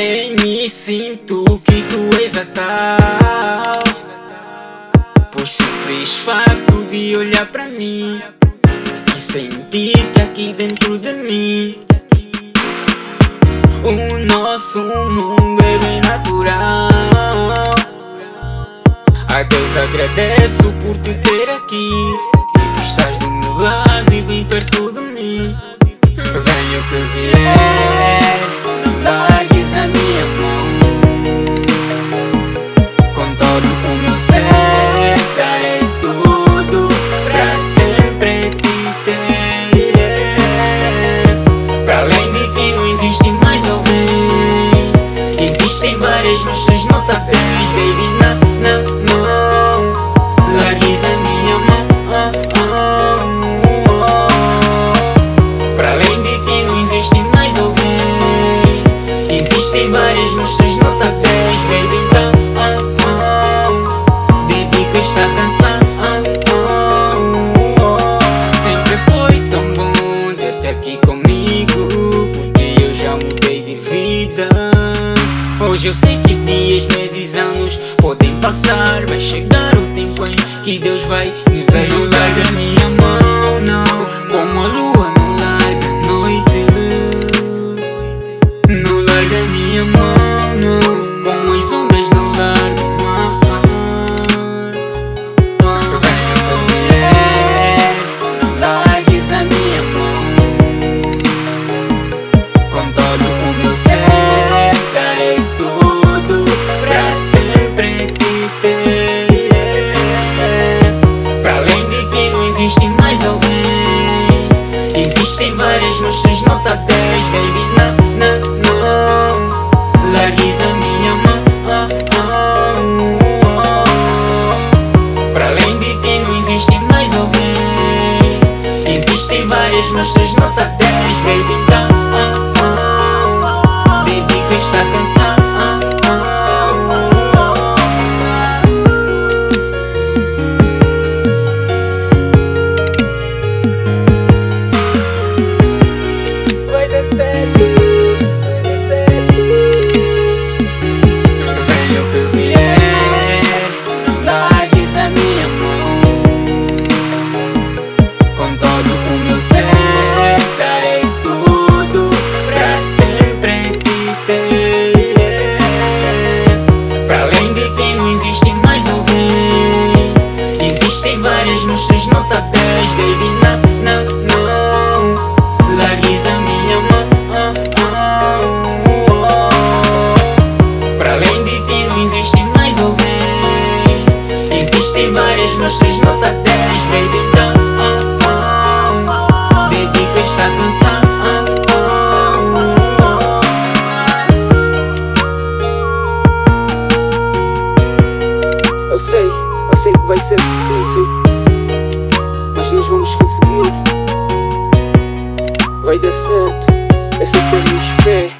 e sinto que tu és a tal. Por simples facto de olhar para mim e sentir que aqui dentro de mim o nosso mundo é bem natural. A Deus agradeço por te ter aqui não existe mais alguém. Existem várias nossas nota 10, baby. Não, não, não. Largues a minha mão. Para além de ti não existe mais alguém Existem várias nota eu sei que dias, meses, anos podem passar. Vai chegar o tempo em que Deus vai nos ajudar. da Existem várias nossas nota 10, baby Não, não, não Largues a minha mão Pra além de ti não existe mais alguém. Existem várias nossas nota 10, baby Então, dedica esta canção Existem várias nossas nota 10, baby. Não, não, não. Largues a minha mão. Pra além de ti não existe mais alguém. Existem várias nossas nota 10, baby. Então, vai ser difícil, mas nós vamos conseguir. Vai dar certo, é só termos fé.